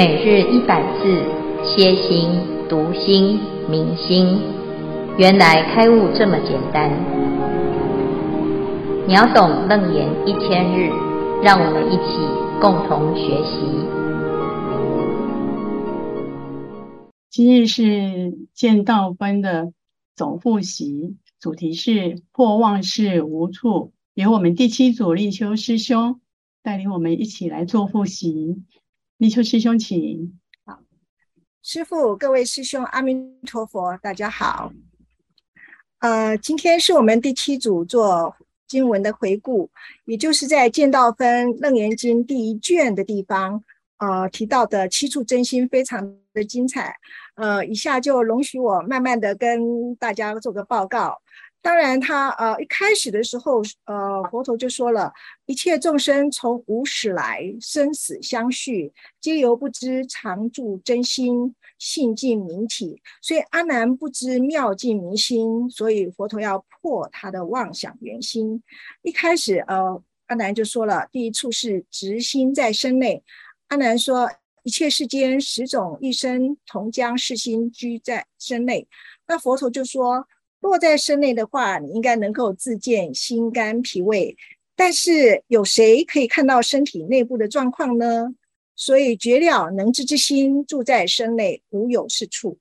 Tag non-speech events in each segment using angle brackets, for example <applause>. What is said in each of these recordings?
每日一百字，歇心、读心、明心，原来开悟这么简单。秒懂楞严一千日，让我们一起共同学习。今日是见道分的总复习，主题是破妄事无处，由我们第七组立秋师兄带领我们一起来做复习。立秋师兄，请。好，师傅，各位师兄，阿弥陀佛，大家好。呃，今天是我们第七组做经文的回顾，也就是在《见道分楞严经》第一卷的地方，呃，提到的七处真心非常的精彩。呃，以下就容许我慢慢的跟大家做个报告。当然他，呃一开始的时候，呃，佛陀就说了，一切众生从无始来，生死相续，皆由不知常住真心，性净明体。所以阿难不知妙净明心，所以佛陀要破他的妄想圆心。一开始，呃，阿难就说了，第一处是执心在身内。阿难说，一切世间十种一生，同将是心居在身内。那佛陀就说。落在身内的话，你应该能够自见心肝脾胃，但是有谁可以看到身体内部的状况呢？所以绝了能知之心住在身内，无有是处。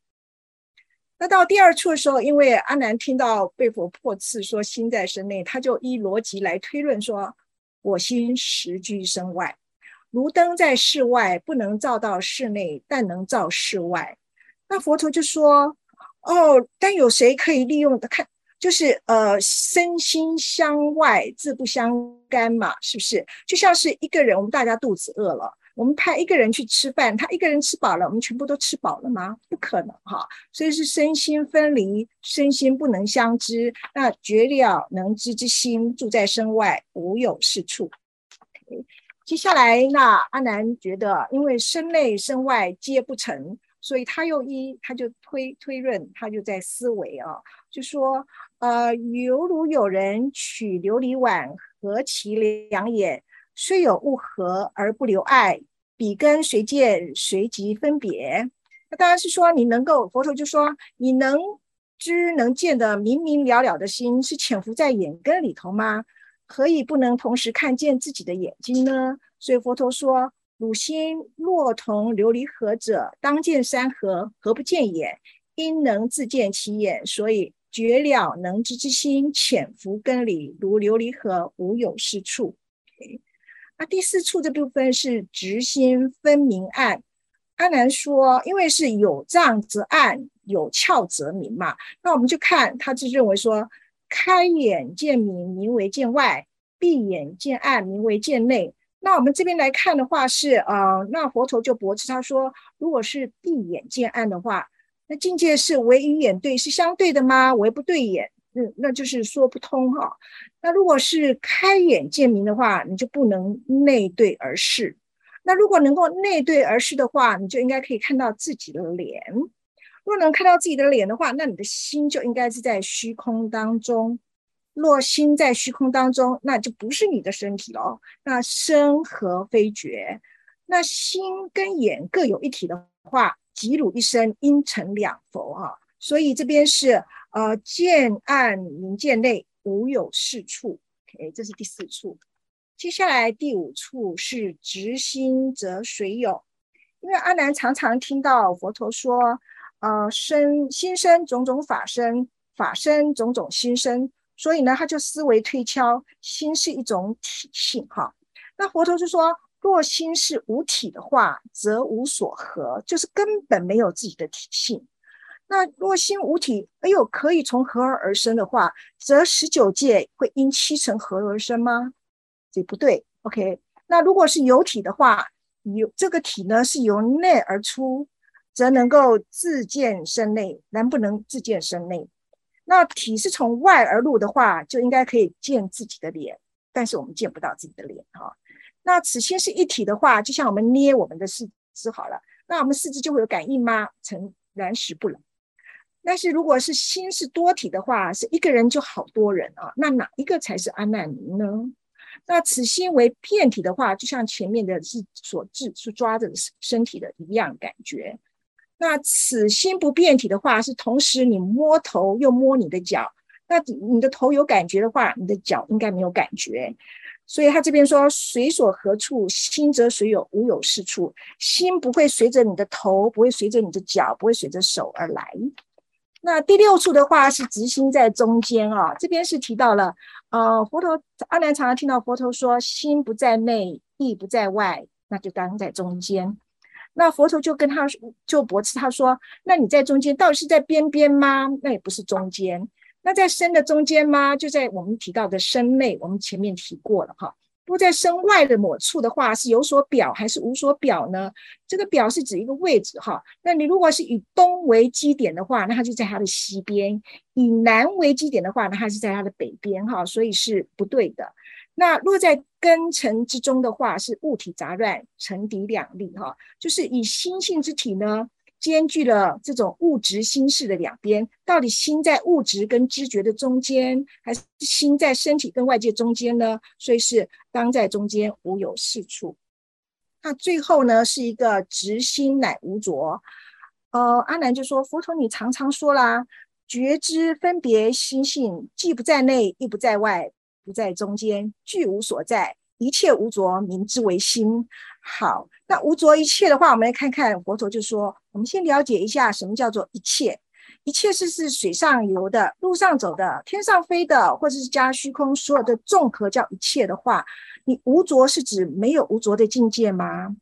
那到第二处的时候，因为阿难听到被佛破斥说心在身内，他就依逻辑来推论说：我心实居身外，如灯在室外，不能照到室内，但能照室外。那佛陀就说。哦，但有谁可以利用的看？就是呃，身心相外，自不相干嘛？是不是？就像是一个人，我们大家肚子饿了，我们派一个人去吃饭，他一个人吃饱了，我们全部都吃饱了吗？不可能哈。所以是身心分离，身心不能相知。那绝了能知之心住在身外，无有是处。接下来，那阿难觉得，因为身内身外皆不成。所以他又一，他就推推论，他就在思维啊，就说，呃，犹如有人取琉璃碗，合其两眼，虽有物合而不留碍，彼根随见随即分别。那当然是说，你能够，佛陀就说，你能知能见的明明了了的心，是潜伏在眼根里头吗？何以不能同时看见自己的眼睛呢？所以佛陀说。汝心若同琉璃合者，当见山河，何不见眼？因能自见其眼，所以绝了能知之心，潜伏根里，如琉璃合，无有是处。Okay. 那第四处这部分是执心分明暗。阿难说，因为是有障则暗，有窍则明嘛。那我们就看，他就认为说，开眼见明，名为见外；闭眼见暗，名为见内。那我们这边来看的话是，呃，那佛陀就驳斥他说，如果是闭眼见暗的话，那境界是唯与眼对是相对的吗？唯不对眼，嗯，那就是说不通哈。那如果是开眼见明的话，你就不能内对而视。那如果能够内对而视的话，你就应该可以看到自己的脸。如果能看到自己的脸的话，那你的心就应该是在虚空当中。若心在虚空当中，那就不是你的身体了。那身和非觉，那心跟眼各有一体的话，即汝一身应成两佛啊。所以这边是呃见暗明见内，无有是处。OK，这是第四处。接下来第五处是执心则随有，因为阿难常常听到佛陀说，呃身心生种种法身，法身种种心生。所以呢，他就思维推敲，心是一种体性哈。那佛陀就说，若心是无体的话，则无所合，就是根本没有自己的体性。那若心无体，哎呦，可以从合而而生的话，则十九界会因七成合而生吗？这不对。OK，那如果是有体的话，有这个体呢是由内而出，则能够自见身内，能不能自见身内？那体是从外而入的话，就应该可以见自己的脸，但是我们见不到自己的脸哈。那此心是一体的话，就像我们捏我们的四肢好了，那我们四肢就会有感应吗？诚然实不然。但是如果是心是多体的话，是一个人就好多人啊，那哪一个才是阿难尼呢？那此心为遍体的话，就像前面的是所制是抓着身体的一样感觉。那此心不变体的话，是同时你摸头又摸你的脚。那你的头有感觉的话，你的脚应该没有感觉。所以他这边说，随所何处，心则随有，无有是处。心不会随着你的头，不会随着你的脚，不会随着手而来。那第六处的话是直心在中间啊，这边是提到了，呃，佛陀阿难常常听到佛陀说，心不在内，意不在外，那就当在中间。那佛陀就跟他就驳斥他说，那你在中间到底是在边边吗？那也不是中间。那在身的中间吗？就在我们提到的身内，我们前面提过了哈。不在身外的某处的话，是有所表还是无所表呢？这个表是指一个位置哈。那你如果是以东为基点的话，那它就在它的西边；以南为基点的话，那它是在它的北边哈。所以是不对的。那落在根尘之中的话，是物体杂乱，尘敌两立哈。就是以心性之体呢。兼具了这种物质心事的两边，到底心在物质跟知觉的中间，还是心在身体跟外界中间呢？所以是当在中间，无有是处。那最后呢，是一个直心乃无着。呃，阿难就说：佛陀，你常常说啦，觉知分别心性，既不在内，亦不在外，不在中间，具无所在。一切无着，名之为心。好，那无着一切的话，我们来看看佛陀就说：我们先了解一下什么叫做一切。一切是是水上游的、路上走的、天上飞的，或者是加虚空所有的综合叫一切的话，你无着是指没有无着的境界吗？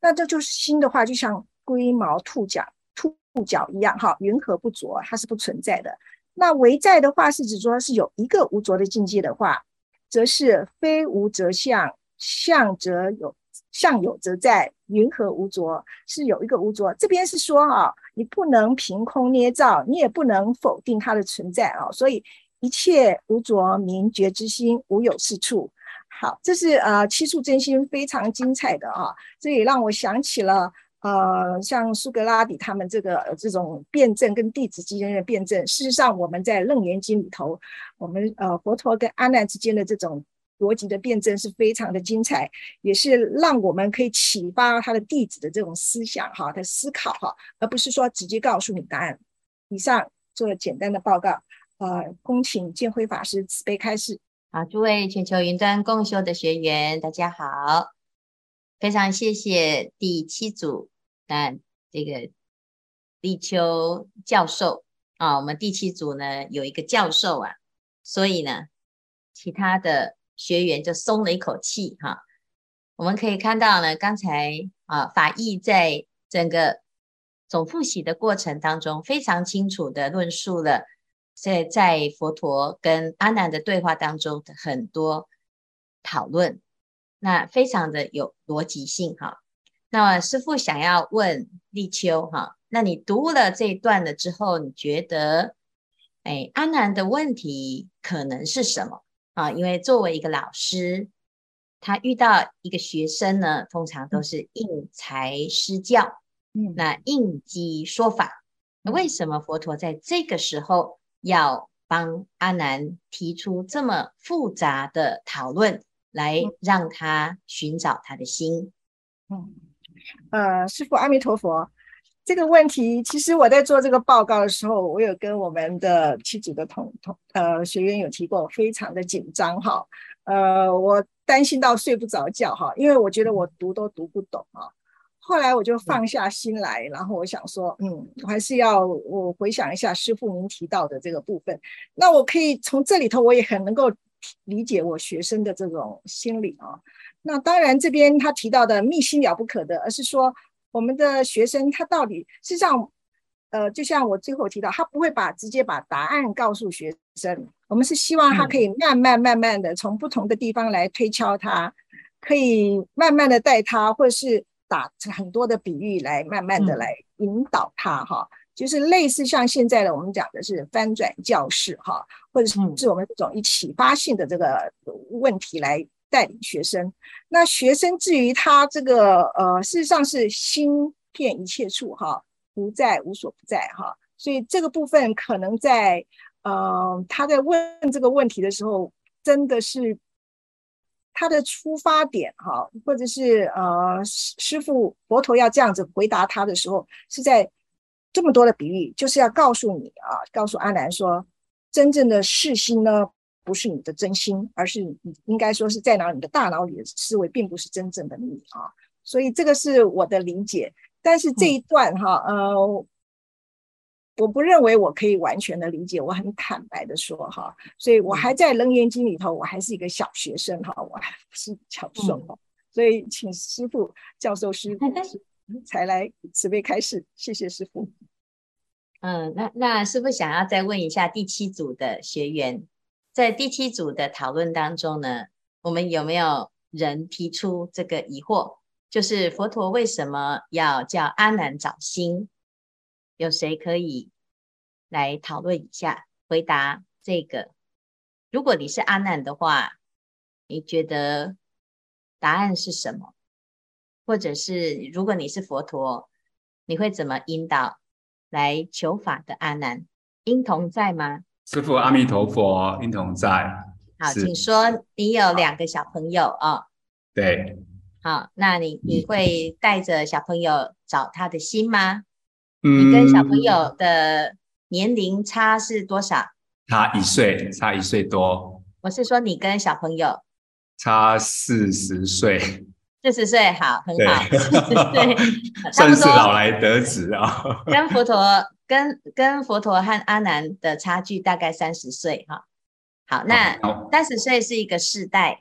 那这就是心的话，就像龟毛兔角、兔角一样，哈，云何不着？它是不存在的。那唯在的话，是指说是有一个无着的境界的话。则是非无则相，相则有，相有则在。云何无着？是有一个无着。这边是说啊，你不能凭空捏造，你也不能否定它的存在啊。所以一切无着明觉之心，无有是处。好，这是呃七处真心非常精彩的啊。这也让我想起了。呃，像苏格拉底他们这个、这种辩证跟弟子之间的辩证，事实上我们在《楞严经》里头，我们呃佛陀跟阿难之间的这种逻辑的辩证是非常的精彩，也是让我们可以启发他的弟子的这种思想哈，他思考哈，而不是说直接告诉你答案。以上做了简单的报告，呃，恭请建辉法师慈悲开示。好，诸位全球云端共修的学员，大家好，非常谢谢第七组。那这个立秋教授啊，我们第七组呢有一个教授啊，所以呢，其他的学员就松了一口气哈。我们可以看到呢，刚才啊法义在整个总复习的过程当中，非常清楚的论述了在在佛陀跟阿难的对话当中的很多讨论，那非常的有逻辑性哈。那么师父想要问立秋哈，那你读了这一段了之后，你觉得，哎，阿难的问题可能是什么啊？因为作为一个老师，他遇到一个学生呢，通常都是因材施教，嗯，那应机说法。那为什么佛陀在这个时候要帮阿难提出这么复杂的讨论，来让他寻找他的心？嗯。呃，师傅阿弥陀佛，这个问题其实我在做这个报告的时候，我有跟我们的七组的同同呃学员有提过，我非常的紧张哈，呃，我担心到睡不着觉哈，因为我觉得我读都读不懂啊。后来我就放下心来，然后我想说，嗯，我还是要我回想一下师傅您提到的这个部分，那我可以从这里头，我也很能够理解我学生的这种心理啊。那当然，这边他提到的密心了不可得，而是说我们的学生他到底实际上，呃，就像我最后提到，他不会把直接把答案告诉学生，我们是希望他可以慢慢慢慢的从不同的地方来推敲他，可以慢慢的带他，或者是打很多的比喻来慢慢的来引导他哈，就是类似像现在的我们讲的是翻转教室哈，或者是是我们这种以启发性的这个问题来。带领学生，那学生至于他这个呃，事实上是心遍一切处哈，不在无所不在哈，所以这个部分可能在呃他在问这个问题的时候，真的是他的出发点哈，或者是呃师师傅佛陀要这样子回答他的时候，是在这么多的比喻，就是要告诉你啊，告诉阿南说，真正的世心呢，不是你的真心，而是你应该说是在哪你的大脑里的思维，并不是真正的你啊。所以这个是我的理解，但是这一段哈，呃。我不认为我可以完全的理解，我很坦白的说哈，所以我还在《楞严经》里头，我还是一个小学生哈，我还不是教授，嗯、所以请师傅教授师父才来慈悲开示，谢谢师父。嗯，那那师父想要再问一下第七组的学员，在第七组的讨论当中呢，我们有没有人提出这个疑惑，就是佛陀为什么要叫阿难找心？有谁可以来讨论一下，回答这个？如果你是阿难的话，你觉得答案是什么？或者是如果你是佛陀，你会怎么引导来求法的阿难？应同在吗？师父，阿弥陀佛，应同在。好，请说。你有两个小朋友哦。对。好，那你你会带着小朋友找他的心吗？你跟小朋友的年龄差是多少？差一岁，差一岁多。我是说你跟小朋友差四十岁。四十岁，好，很好。四十岁，<laughs> <laughs> 算是老来得子啊。<laughs> 跟佛陀，跟跟佛陀和阿难的差距大概三十岁哈。好，那三十岁是一个世代，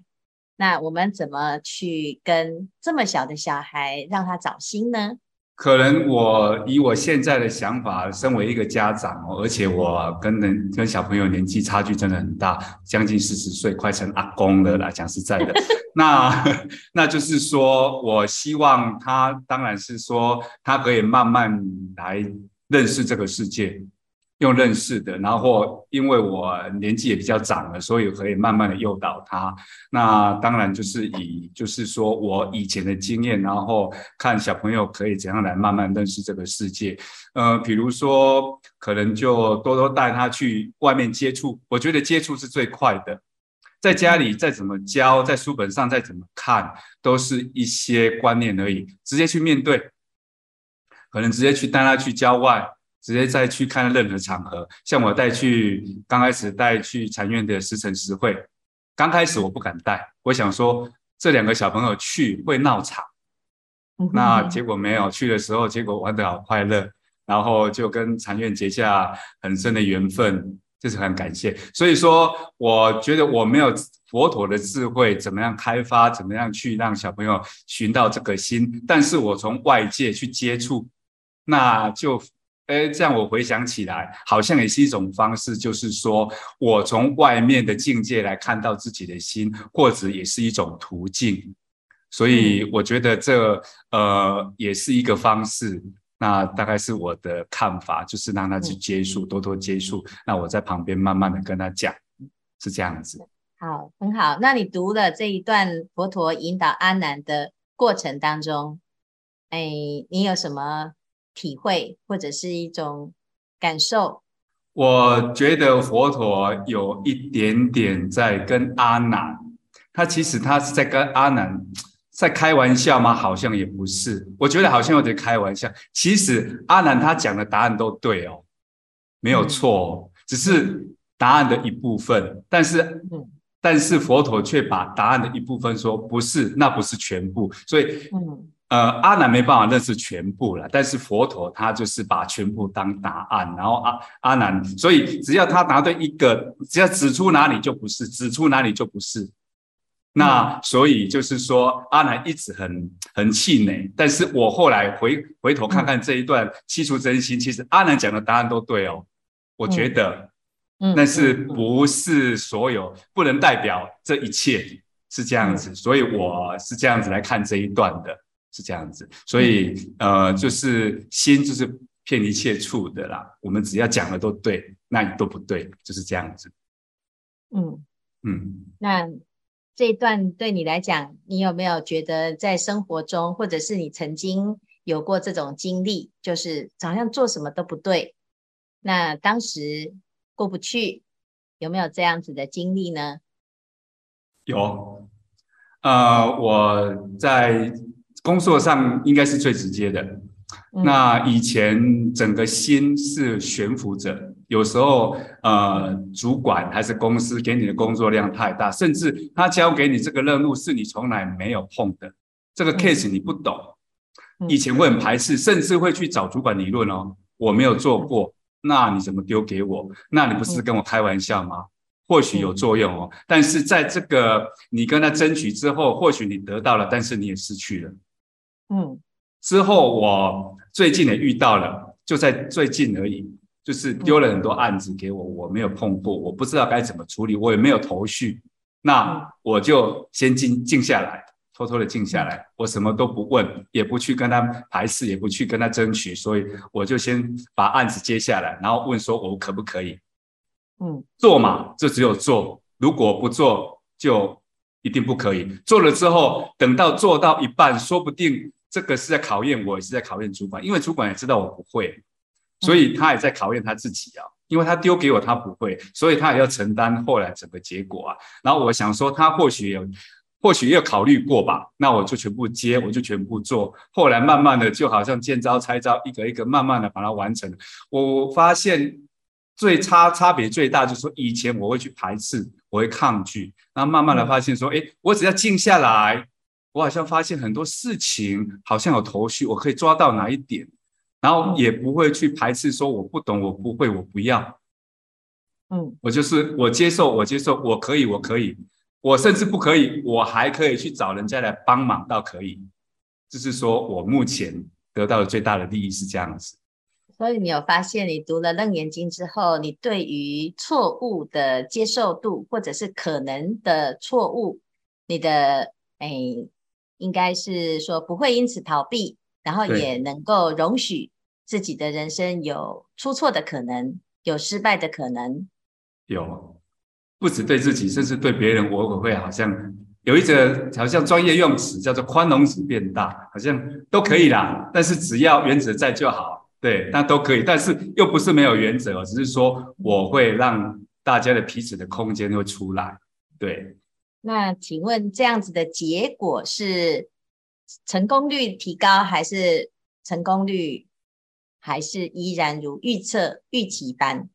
那我们怎么去跟这么小的小孩让他找心呢？可能我以我现在的想法，身为一个家长哦，而且我跟人跟小朋友年纪差距真的很大，将近四十岁，快成阿公了啦。讲实在的，<laughs> 那 <laughs> 那就是说我希望他，当然是说他可以慢慢来认识这个世界。用认识的，然后因为我年纪也比较长了，所以可以慢慢的诱导他。那当然就是以，就是说我以前的经验，然后看小朋友可以怎样来慢慢认识这个世界。呃，比如说可能就多多带他去外面接触，我觉得接触是最快的。在家里再怎么教，在书本上再怎么看，都是一些观念而已。直接去面对，可能直接去带他去郊外。直接再去看任何场合，像我带去刚开始带去禅院的时晨时会，刚开始我不敢带，我想说这两个小朋友去会闹场，那结果没有去的时候，结果玩得好快乐，然后就跟禅院结下很深的缘分，就是很感谢。所以说，我觉得我没有佛陀的智慧，怎么样开发，怎么样去让小朋友寻到这个心，但是我从外界去接触，那就。哎，这样我回想起来，好像也是一种方式，就是说我从外面的境界来看到自己的心，或者也是一种途径。所以我觉得这呃也是一个方式。那大概是我的看法，就是让他去接触，多多接触。那我在旁边慢慢的跟他讲，是这样子。好，很好。那你读了这一段佛陀引导阿难的过程当中，哎，你有什么？体会或者是一种感受，我觉得佛陀有一点点在跟阿难，他其实他是在跟阿难 <tsk> 在开玩笑吗？好像也不是，我觉得好像有点开玩笑。其实阿难他讲的答案都对哦，没有错，只是答案的一部分。但是，但是佛陀却把答案的一部分说不是，那不是全部，所以，嗯。呃，阿难没办法认识全部了，但是佛陀他就是把全部当答案，然后阿阿难，所以只要他答对一个，只要指出哪里就不是，指出哪里就不是。那所以就是说，阿难一直很很气馁，但是我后来回回头看看这一段七出真心，其实阿难讲的答案都对哦，我觉得，嗯，但是不是所有，不能代表这一切是这样子，所以我是这样子来看这一段的。是这样子，所以呃，就是心就是骗一切处的啦。我们只要讲的都对，那你都不对，就是这样子。嗯嗯，那这一段对你来讲，你有没有觉得在生活中，或者是你曾经有过这种经历，就是好像做什么都不对，那当时过不去，有没有这样子的经历呢？有。呃，我在工作上应该是最直接的。嗯、那以前整个心是悬浮着，有时候呃，主管还是公司给你的工作量太大，甚至他交给你这个任务是你从来没有碰的，这个 case 你不懂，嗯、以前会很排斥，甚至会去找主管理论哦，我没有做过，那你怎么丢给我？那你不是跟我开玩笑吗？或许有作用哦，但是在这个你跟他争取之后，或许你得到了，但是你也失去了。嗯，之后我最近也遇到了，就在最近而已，就是丢了很多案子给我，我没有碰过，我不知道该怎么处理，我也没有头绪。那我就先静静下来，偷偷的静下来，我什么都不问，也不去跟他排斥，也不去跟他争取，所以我就先把案子接下来，然后问说我可不可以。嗯，做嘛，就只有做。如果不做，就一定不可以。做了之后，等到做到一半，说不定这个是在考验我，也是在考验主管，因为主管也知道我不会，所以他也在考验他自己啊。因为他丢给我，他不会，所以他也要承担后来整个结果啊。然后我想说，他或许有，或许也有考虑过吧。那我就全部接，我就全部做。后来慢慢的，就好像见招拆招，一个一个慢慢的把它完成。我发现。最差差别最大就是说，以前我会去排斥，我会抗拒，然后慢慢的发现说，哎，我只要静下来，我好像发现很多事情好像有头绪，我可以抓到哪一点，然后也不会去排斥说我不懂，我不会，我不要，嗯，我就是我接受，我接受，我可以，我可以，我甚至不可以，我还可以去找人家来帮忙，倒可以，就是说我目前得到的最大的利益是这样子。所以你有发现，你读了《楞严经》之后，你对于错误的接受度，或者是可能的错误，你的哎，应该是说不会因此逃避，然后也能够容许自己的人生有出错的可能，有失败的可能。有，不止对自己，甚至对别人，我会好像有一个好像专业用词叫做宽容值变大，好像都可以啦。但是只要原则在就好。对，那都可以，但是又不是没有原则，只是说我会让大家的彼此的空间会出来。对，那请问这样子的结果是成功率提高，还是成功率还是依然如预测预期般？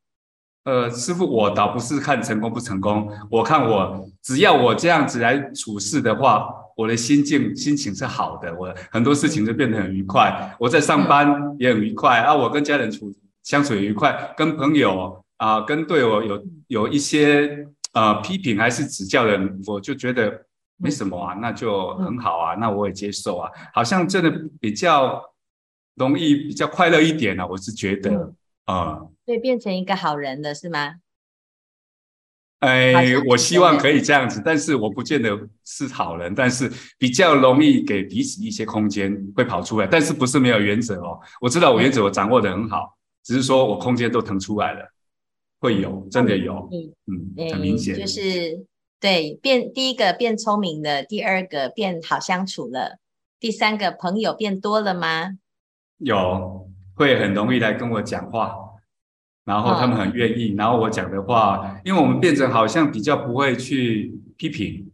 呃，师傅，我倒不是看成功不成功，我看我只要我这样子来处事的话，我的心境心情是好的，我很多事情就变得很愉快。我在上班也很愉快啊，我跟家人处相处也愉快，跟朋友啊、跟对我有有一些呃批评还是指教的，我就觉得没什么啊，那就很好啊，那我也接受啊，好像真的比较容易，比较快乐一点啊，我是觉得啊。嗯所以变成一个好人了，是吗？哎，我希望可以这样子，但是我不见得是好人，但是比较容易给彼此一些空间，会跑出来。但是不是没有原则哦？我知道我原则我掌握的很好，只是说我空间都腾出来了，会有，真的有，嗯，嗯，很明显，就是对变第一个变聪明了，第二个变好相处了，第三个朋友变多了吗？有，会很容易来跟我讲话。然后他们很愿意，然后我讲的话，因为我们变成好像比较不会去批评，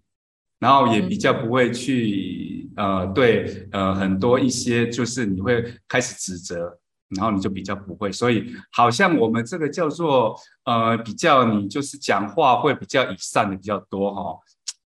然后也比较不会去呃对呃很多一些就是你会开始指责，然后你就比较不会，所以好像我们这个叫做呃比较你就是讲话会比较以善的比较多哈、哦，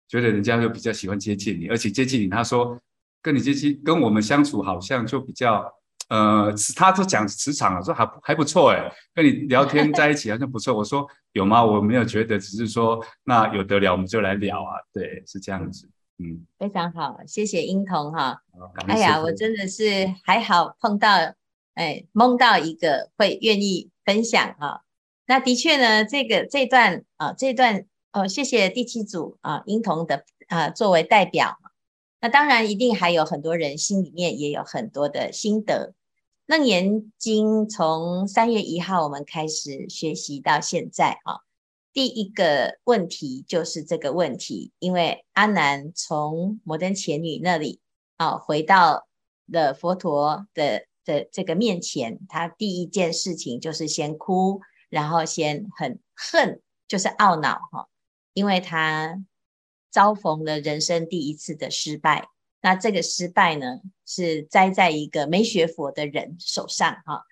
觉得人家就比较喜欢接近你，而且接近你，他说跟你接近跟我们相处好像就比较。呃，他都讲磁场了，说还还不错哎，跟你聊天 <laughs> 在一起好像不错。我说有吗？我没有觉得，只是说那有得聊我们就来聊啊，对，是这样子，嗯，非常好，谢谢英童哈。哎呀，我真的是还好碰到，哎，梦到一个会愿意分享啊。那的确呢，这个这段啊，这段哦，谢谢第七组啊，英童的啊作为代表。那当然一定还有很多人心里面也有很多的心得。楞严经从三月一号我们开始学习到现在啊，第一个问题就是这个问题，因为阿难从摩登前女那里啊回到了佛陀的的这个面前，他第一件事情就是先哭，然后先很恨，就是懊恼哈，因为他遭逢了人生第一次的失败。那这个失败呢，是栽在一个没学佛的人手上哈。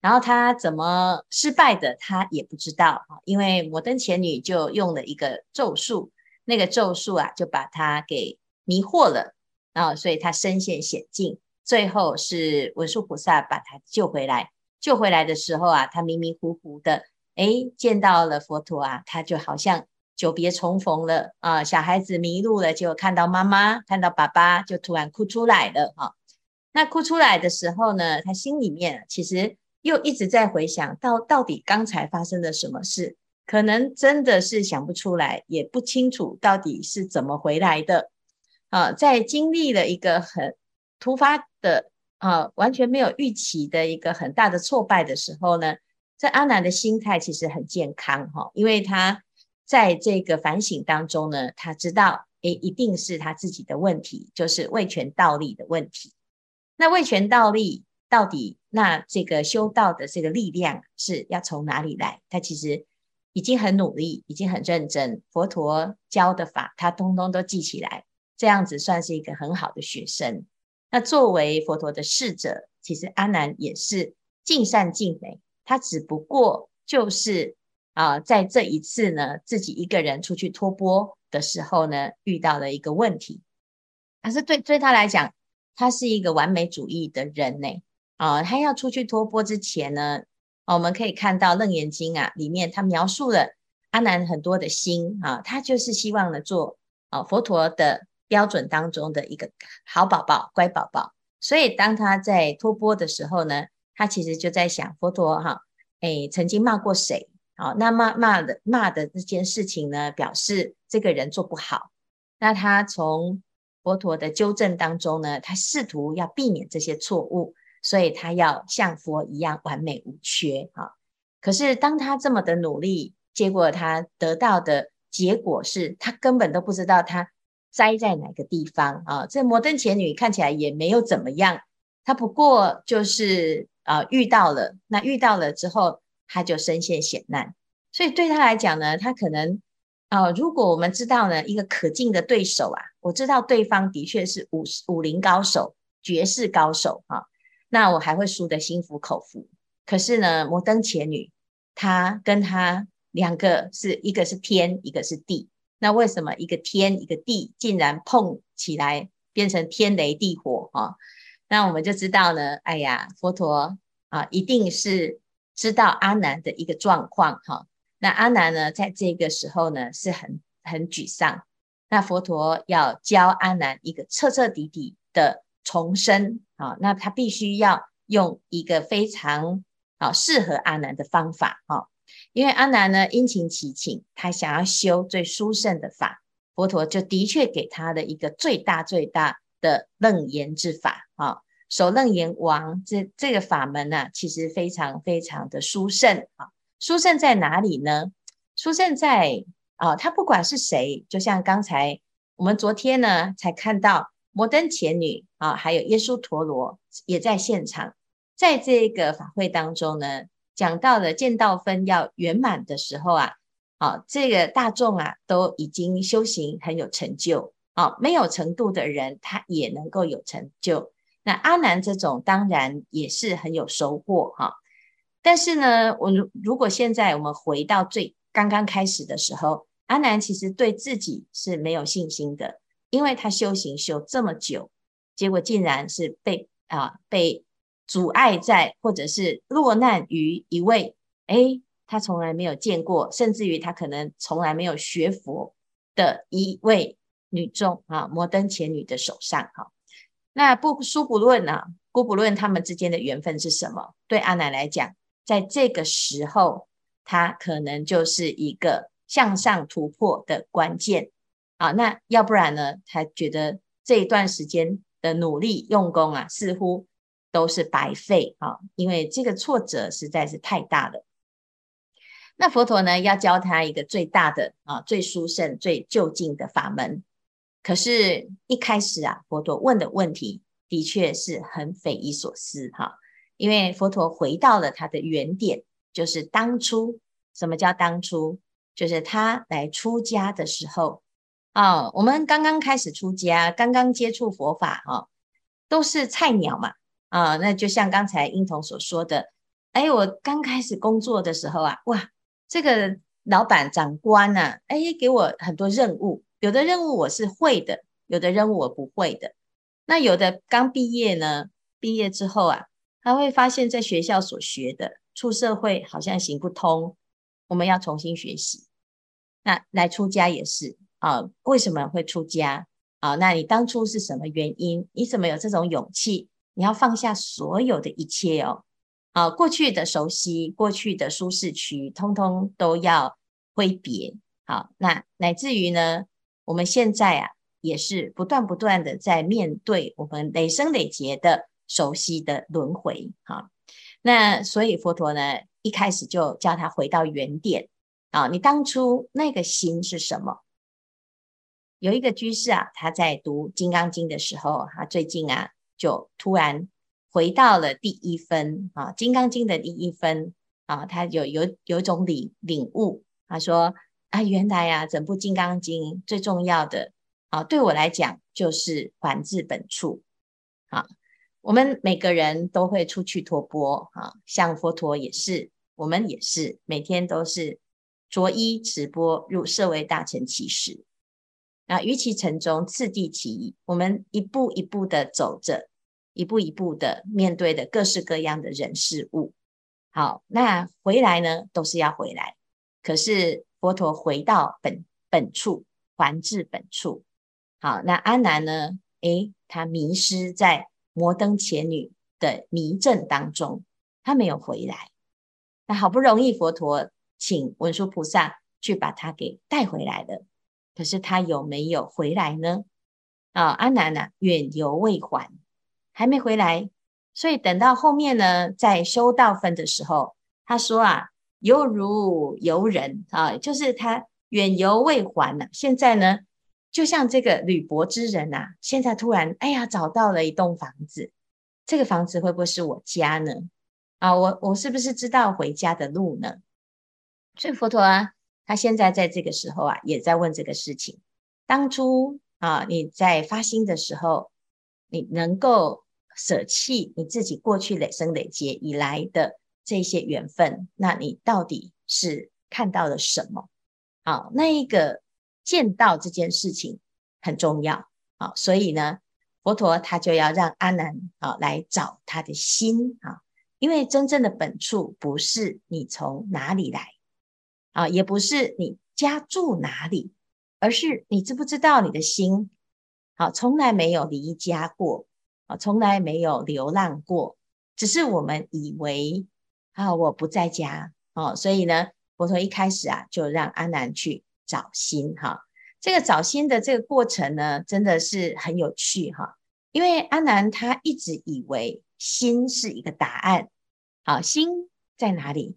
然后他怎么失败的，他也不知道哈，因为摩登伽女就用了一个咒术，那个咒术啊，就把他给迷惑了啊，所以他身陷险境。最后是文殊菩萨把他救回来。救回来的时候啊，他迷迷糊糊的，诶，见到了佛陀啊，他就好像久别重逢了啊，小孩子迷路了，就看到妈妈，看到爸爸，就突然哭出来了哈。那哭出来的时候呢，他心里面其实又一直在回想到到底刚才发生了什么事，可能真的是想不出来，也不清楚到底是怎么回来的啊，在经历了一个很突发的。啊，完全没有预期的一个很大的挫败的时候呢，这阿难的心态其实很健康哈，因为他在这个反省当中呢，他知道，诶，一定是他自己的问题，就是位权倒立的问题。那位权倒立到底，那这个修道的这个力量是要从哪里来？他其实已经很努力，已经很认真，佛陀教的法，他通通都记起来，这样子算是一个很好的学生。那作为佛陀的侍者，其实阿难也是尽善尽美。他只不过就是啊、在这一次呢，自己一个人出去托钵的时候呢，遇到了一个问题。但是对对他来讲，他是一个完美主义的人呢。啊、他要出去托钵之前呢，我们可以看到《楞严经》啊，里面他描述了阿难很多的心啊，他就是希望呢做啊佛陀的。标准当中的一个好宝宝、乖宝宝，所以当他在托钵的时候呢，他其实就在想佛陀哈，哎，曾经骂过谁？好，那骂骂的骂的这件事情呢，表示这个人做不好。那他从佛陀的纠正当中呢，他试图要避免这些错误，所以他要像佛一样完美无缺哈。可是当他这么的努力，结果他得到的结果是他根本都不知道他。栽在哪个地方啊？这摩登伽女看起来也没有怎么样，她不过就是啊遇到了，那遇到了之后，她就身陷险难。所以对她来讲呢，她可能啊，如果我们知道呢一个可敬的对手啊，我知道对方的确是武武林高手、绝世高手啊，那我还会输得心服口服。可是呢，摩登伽女她跟她两个是一个是天，一个是地。那为什么一个天一个地竟然碰起来变成天雷地火啊？那我们就知道呢，哎呀，佛陀啊，一定是知道阿难的一个状况哈。那阿难呢，在这个时候呢，是很很沮丧。那佛陀要教阿难一个彻彻底底的重生啊，那他必须要用一个非常啊适合阿难的方法啊。因为阿难呢，殷勤祈请，他想要修最殊胜的法，佛陀就的确给他的一个最大最大的楞严之法啊。首楞严王这这个法门呢、其实非常非常的殊胜啊。殊胜在哪里呢？殊胜在啊，他不管是谁，就像刚才我们昨天呢才看到摩登伽女啊，还有耶稣陀罗也在现场，在这个法会当中呢。讲到了见道分要圆满的时候啊，啊，这个大众啊都已经修行很有成就啊，没有程度的人他也能够有成就。那阿难这种当然也是很有收获哈。但是呢，我如如果现在我们回到最刚刚开始的时候，阿难其实对自己是没有信心的，因为他修行修这么久，结果竟然是被啊被。阻碍在，或者是落难于一位，诶，他从来没有见过，甚至于他可能从来没有学佛的一位女众啊，摩登前女的手上哈。那不殊不论啊，姑不论他们之间的缘分是什么，对阿奶来讲，在这个时候，他可能就是一个向上突破的关键啊。那要不然呢，他觉得这一段时间的努力用功啊，似乎。都是白费啊，因为这个挫折实在是太大了。那佛陀呢，要教他一个最大的啊、最殊胜、最就近的法门。可是，一开始啊，佛陀问的问题的确是很匪夷所思哈。因为佛陀回到了他的原点，就是当初，什么叫当初？就是他来出家的时候，啊，我们刚刚开始出家，刚刚接触佛法哈，都是菜鸟嘛啊，那就像刚才英童所说的，哎，我刚开始工作的时候啊，哇，这个老板长官呐，哎，给我很多任务，有的任务我是会的，有的任务我不会的。那有的刚毕业呢，毕业之后啊，他会发现在学校所学的，出社会好像行不通，我们要重新学习。那来出家也是。啊，为什么会出家？啊，那你当初是什么原因？你怎么有这种勇气？你要放下所有的一切哦，啊，过去的熟悉，过去的舒适区，通通都要挥别。好，那乃至于呢，我们现在啊，也是不断不断的在面对我们累生累劫的熟悉的轮回。哈，那所以佛陀呢，一开始就叫他回到原点。啊，你当初那个心是什么？有一个居士啊，他在读《金刚经》的时候，他最近啊，就突然回到了第一分啊，《金刚经》的第一分啊，他有有有种领领悟。他说啊，原来啊，整部《金刚经》最重要的啊，对我来讲就是还至本处。啊，我们每个人都会出去托钵啊，像佛陀也是，我们也是，每天都是着衣持钵入舍卫大乘起时。啊，于其城中次第其意，我们一步一步的走着，一步一步的面对的各式各样的人事物。好，那回来呢，都是要回来。可是佛陀回到本本处，还至本处。好，那阿难呢？诶，他迷失在摩登伽女的迷阵当中，他没有回来。那好不容易佛陀请文殊菩萨去把他给带回来了。可是他有没有回来呢？啊，阿难啊，远游未还，还没回来。所以等到后面呢，在修道分的时候，他说啊，犹如游人啊，就是他远游未还了。现在呢，就像这个履薄之人呐、啊，现在突然哎呀，找到了一栋房子，这个房子会不会是我家呢？啊，我我是不是知道回家的路呢？所以佛陀啊。他现在在这个时候啊，也在问这个事情。当初啊，你在发心的时候，你能够舍弃你自己过去累生累劫以来的这些缘分，那你到底是看到了什么？好，那一个见到这件事情很重要。好，所以呢，佛陀他就要让阿难啊来找他的心啊，因为真正的本处不是你从哪里来。啊，也不是你家住哪里，而是你知不知道你的心，啊，从来没有离家过，啊，从来没有流浪过，只是我们以为啊，我不在家，哦，所以呢，佛陀一开始啊，就让阿难去找心，哈，这个找心的这个过程呢，真的是很有趣，哈，因为阿难他一直以为心是一个答案，好，心在哪里？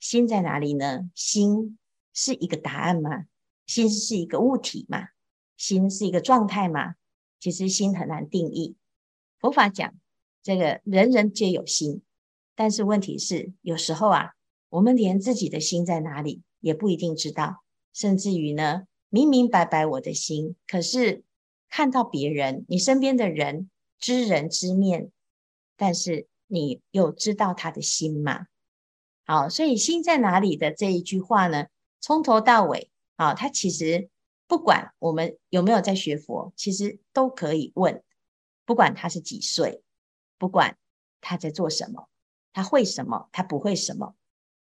心在哪里呢？心是一个答案吗？心是一个物体吗？心是一个状态吗？其实心很难定义。佛法讲这个人人皆有心，但是问题是有时候啊，我们连自己的心在哪里也不一定知道，甚至于呢，明明白白我的心，可是看到别人，你身边的人知人知面，但是你有知道他的心吗？好，所以心在哪里的这一句话呢？从头到尾，啊，它其实不管我们有没有在学佛，其实都可以问。不管他是几岁，不管他在做什么，他会什么，他不会什么。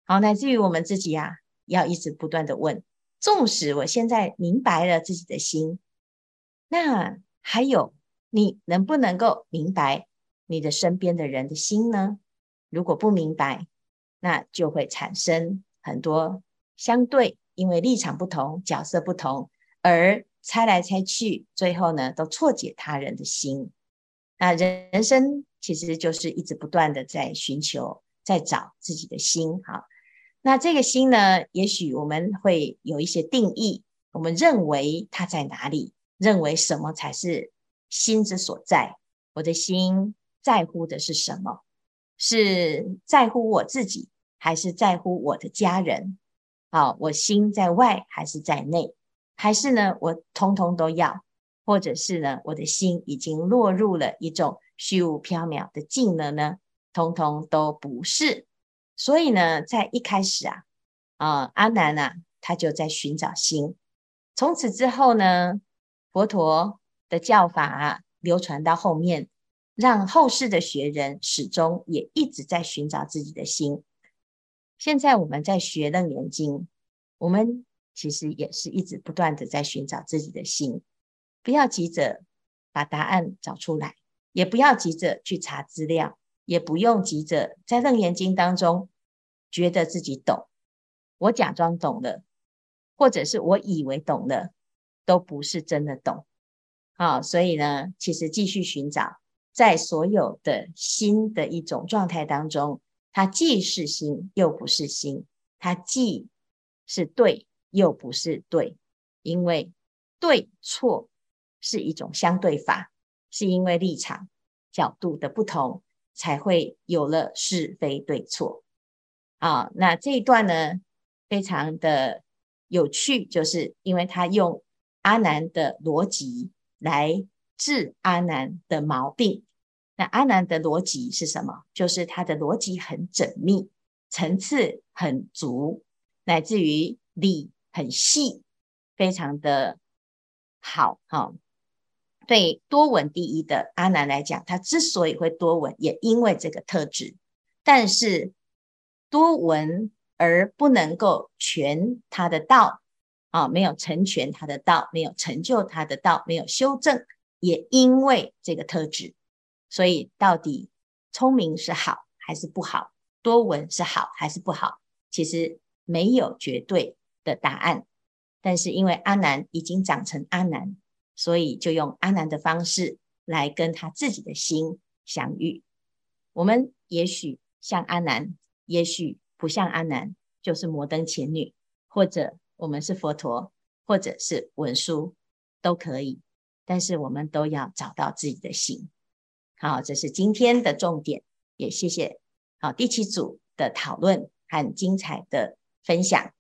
好，乃至于我们自己啊，要一直不断的问。纵使我现在明白了自己的心，那还有你能不能够明白你的身边的人的心呢？如果不明白，那就会产生很多相对，因为立场不同、角色不同而猜来猜去，最后呢都错解他人的心。那人人生其实就是一直不断的在寻求、在找自己的心。好，那这个心呢，也许我们会有一些定义，我们认为它在哪里？认为什么才是心之所在？我的心在乎的是什么？是在乎我自己，还是在乎我的家人？好，我心在外还是在内？还是呢，我通通都要，或者是呢，我的心已经落入了一种虚无缥缈的境了呢？通通都不是。所以呢，在一开始啊，啊、阿难啊，他就在寻找心。从此之后呢，佛陀的教法啊，流传到后面，让后世的学人始终也一直在寻找自己的心。现在我们在学《楞严经》，我们其实也是一直不断的在寻找自己的心。不要急着把答案找出来，也不要急着去查资料。也不用急着在《楞严经》当中觉得自己懂，我假装懂了，或者是我以为懂了，都不是真的懂。好，所以呢，其实继续寻找，在所有的心的一种状态当中，它既是心又不是心，它既是对又不是对，因为对错是一种相对法，是因为立场角度的不同。才会有了是非对错啊！那这一段呢，非常的有趣，就是因为他用阿难的逻辑来治阿难的毛病。那阿难的逻辑是什么？就是他的逻辑很缜密，层次很足，乃至于理很细，非常的好哈。对多闻第一的阿难来讲，他之所以会多闻，也因为这个特质。但是多闻而不能够全他的道啊，没有成全他的道，没有成就他的道，没有修正，也因为这个特质。所以到底聪明是好还是不好？多闻是好还是不好？其实没有绝对的答案。但是因为阿难已经长成阿难。所以就用阿难的方式来跟他自己的心相遇。我们也许像阿难，也许不像阿难，就是摩登前女，或者我们是佛陀，或者是文殊，都可以。但是我们都要找到自己的心。好，这是今天的重点。也谢谢好第七组的讨论和精彩的分享。